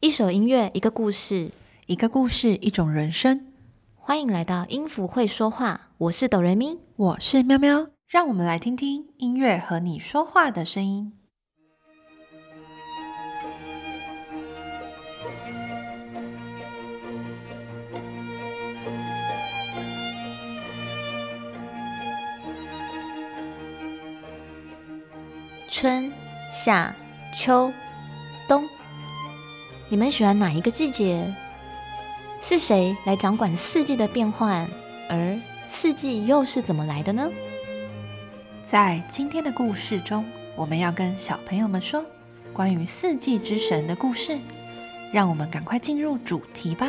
一首音乐，一个故事，一个故事，一种人生。欢迎来到音符会说话，我是哆瑞咪，我是喵喵，让我们来听听音乐和你说话的声音。春夏秋冬。你们喜欢哪一个季节？是谁来掌管四季的变换？而四季又是怎么来的呢？在今天的故事中，我们要跟小朋友们说关于四季之神的故事。让我们赶快进入主题吧。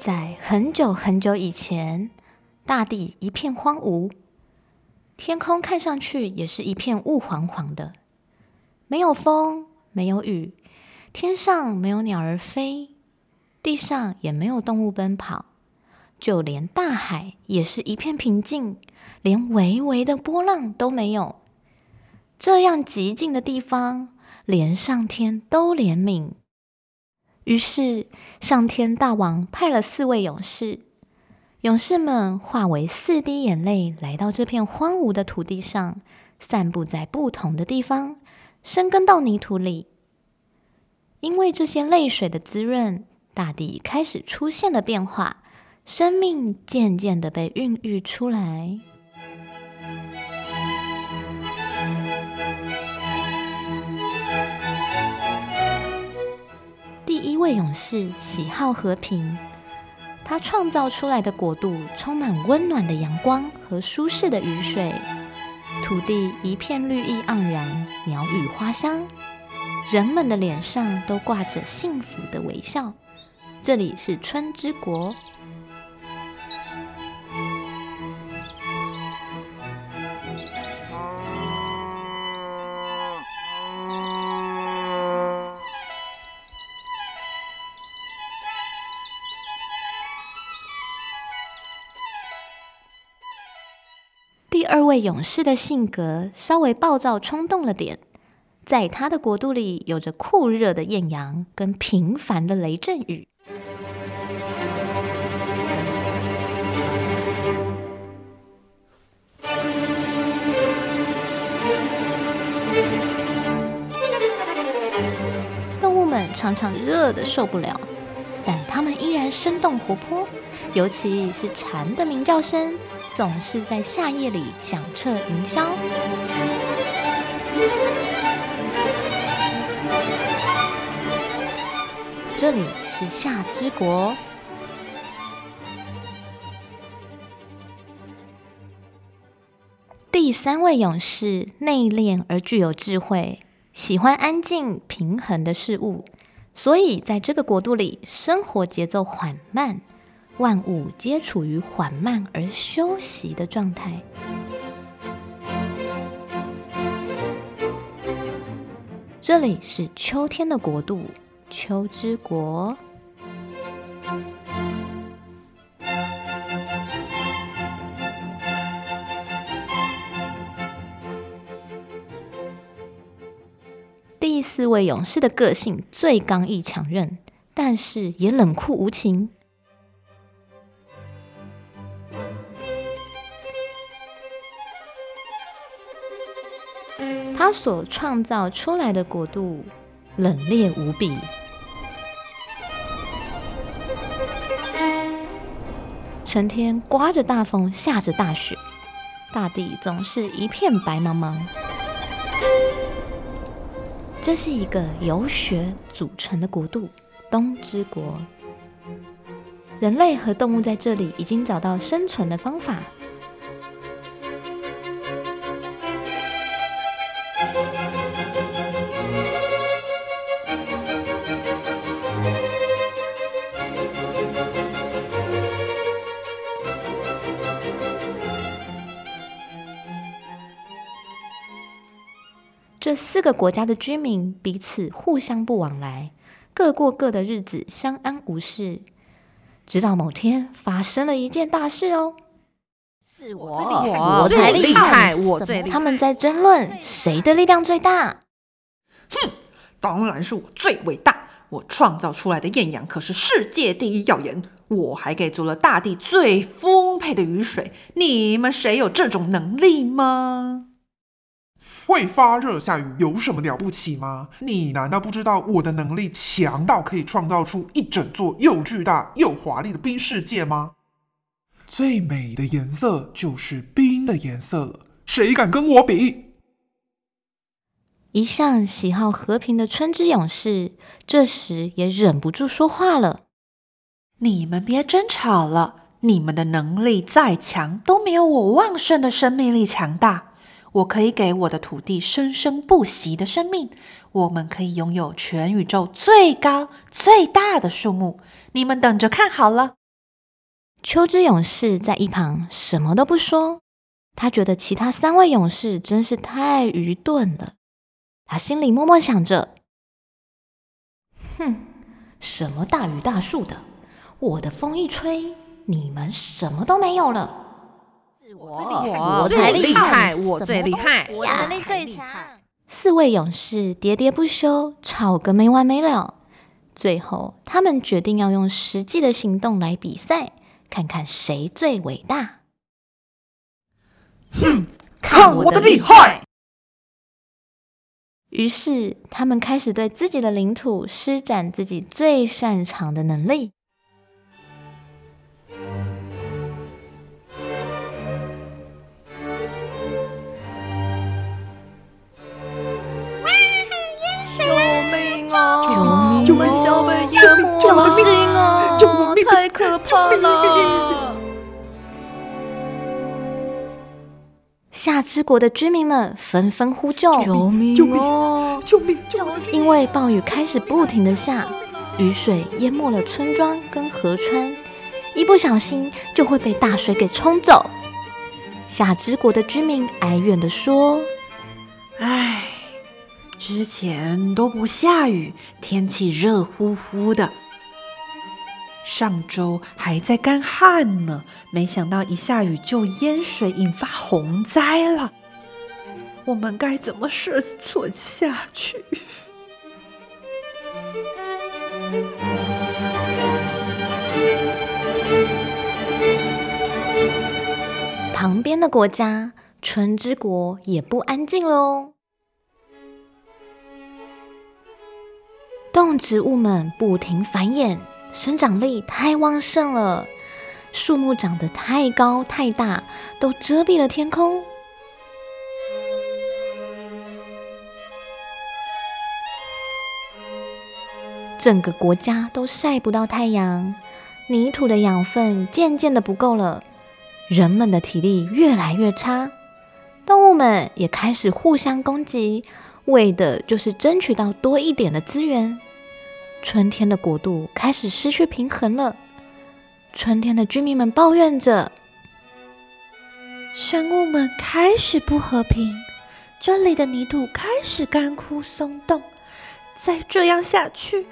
在很久很久以前，大地一片荒芜，天空看上去也是一片雾黄黄的，没有风，没有雨，天上没有鸟儿飞，地上也没有动物奔跑，就连大海也是一片平静，连微微的波浪都没有。这样寂静的地方，连上天都怜悯。于是，上天大王派了四位勇士，勇士们化为四滴眼泪，来到这片荒芜的土地上，散布在不同的地方，生根到泥土里。因为这些泪水的滋润，大地开始出现了变化，生命渐渐的被孕育出来。魏勇士喜好和平，他创造出来的国度充满温暖的阳光和舒适的雨水，土地一片绿意盎然，鸟语花香，人们的脸上都挂着幸福的微笑。这里是春之国。二位勇士的性格稍微暴躁冲动了点，在他的国度里有着酷热的艳阳跟频繁的雷阵雨。动物们常常热的受不了，但它们依然生动活泼，尤其是蝉的鸣叫声。总是在夏夜里响彻云霄。这里是夏之国。第三位勇士内敛而具有智慧，喜欢安静平衡的事物，所以在这个国度里，生活节奏缓慢。万物皆处于缓慢而休息的状态。这里是秋天的国度，秋之国。第四位勇士的个性最刚毅强韧，但是也冷酷无情。他所创造出来的国度冷冽无比，成天刮着大风，下着大雪，大地总是一片白茫茫。这是一个由雪组成的国度——冬之国。人类和动物在这里已经找到生存的方法。这四个国家的居民彼此互相不往来，各过各的日子，相安无事。直到某天，发生了一件大事哦。是我，我才厉害，我最厉害。他们在争论谁的力量最大。哼，当然是我最伟大。我创造出来的艳阳可是世界第一耀眼。我还给足了大地最丰沛的雨水。你们谁有这种能力吗？会发热下雨有什么了不起吗？你难道不知道我的能力强到可以创造出一整座又巨大又华丽的冰世界吗？最美的颜色就是冰的颜色了。谁敢跟我比？一向喜好和平的春之勇士，这时也忍不住说话了：“你们别争吵了，你们的能力再强，都没有我旺盛的生命力强大。”我可以给我的土地生生不息的生命，我们可以拥有全宇宙最高最大的树木。你们等着看好了。秋之勇士在一旁什么都不说，他觉得其他三位勇士真是太愚钝了。他心里默默想着：“哼，什么大雨大树的，我的风一吹，你们什么都没有了。”我我最厉害，我最厉害，我能力最强。四位勇士喋喋不休，吵个没完没了。最后，他们决定要用实际的行动来比赛，看看谁最伟大。哼，看我的厉害！于是，他们开始对自己的领土施展自己最擅长的能力。救命啊！太可怕了！夏之国的居民们纷纷呼救：救命！救命！救命！救命！因为暴雨开始不停的下，雨水淹没了村庄跟河川，一不小心就会被大水给冲走。夏之国的居民哀怨的说：“唉。”之前都不下雨，天气热乎乎的。上周还在干旱呢，没想到一下雨就淹水，引发洪灾了。我们该怎么生存下去？旁边的国家春之国也不安静喽。动植物们不停繁衍，生长力太旺盛了，树木长得太高太大，都遮蔽了天空。整个国家都晒不到太阳，泥土的养分渐渐的不够了，人们的体力越来越差，动物们也开始互相攻击。为的就是争取到多一点的资源。春天的国度开始失去平衡了。春天的居民们抱怨着：“生物们开始不和平，这里的泥土开始干枯松动。再这样下去，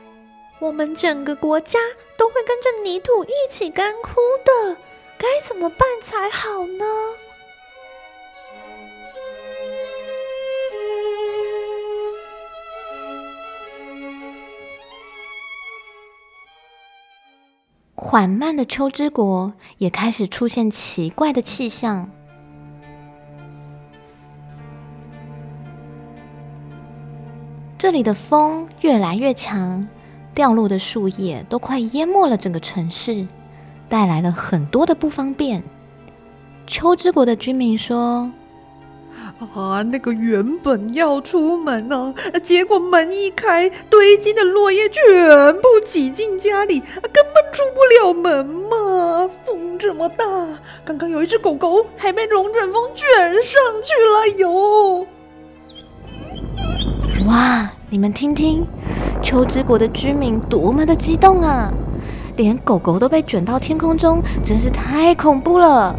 我们整个国家都会跟着泥土一起干枯的。该怎么办才好呢？”缓慢的秋之国也开始出现奇怪的气象，这里的风越来越强，掉落的树叶都快淹没了整个城市，带来了很多的不方便。秋之国的居民说。啊，那个原本要出门呢，结果门一开，堆积的落叶全部挤进家里，根本出不了门嘛！风这么大，刚刚有一只狗狗还被龙卷风卷上去了哟！哇，你们听听，秋之国的居民多么的激动啊！连狗狗都被卷到天空中，真是太恐怖了。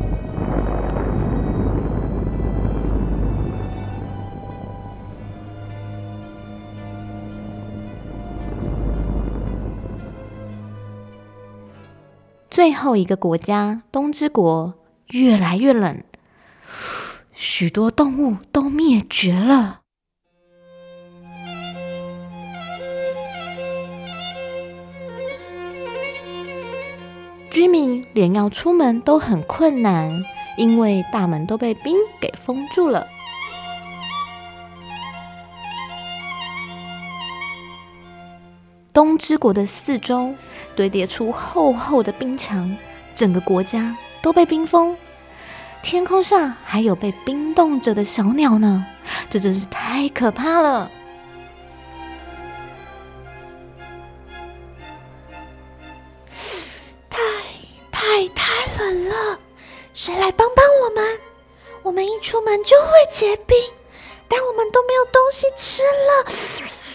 最后一个国家东之国越来越冷，许多动物都灭绝了。居民连要出门都很困难，因为大门都被冰给封住了。东之国的四周堆叠出厚厚的冰墙，整个国家都被冰封。天空上还有被冰冻着的小鸟呢，这真是太可怕了！太太太冷了，谁来帮帮我们？我们一出门就会结冰，但我们都没有东西吃了。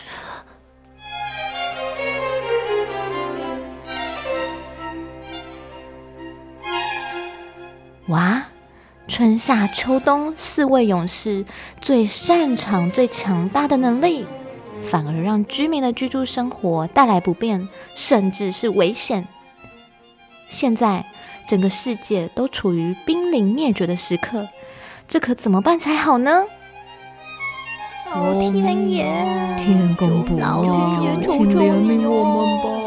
哇，春夏秋冬四位勇士最擅长、最强大的能力，反而让居民的居住生活带来不便，甚至是危险。现在整个世界都处于濒临灭绝的时刻，这可怎么办才好呢？老天爷，天公不老求请怜悯我们吧！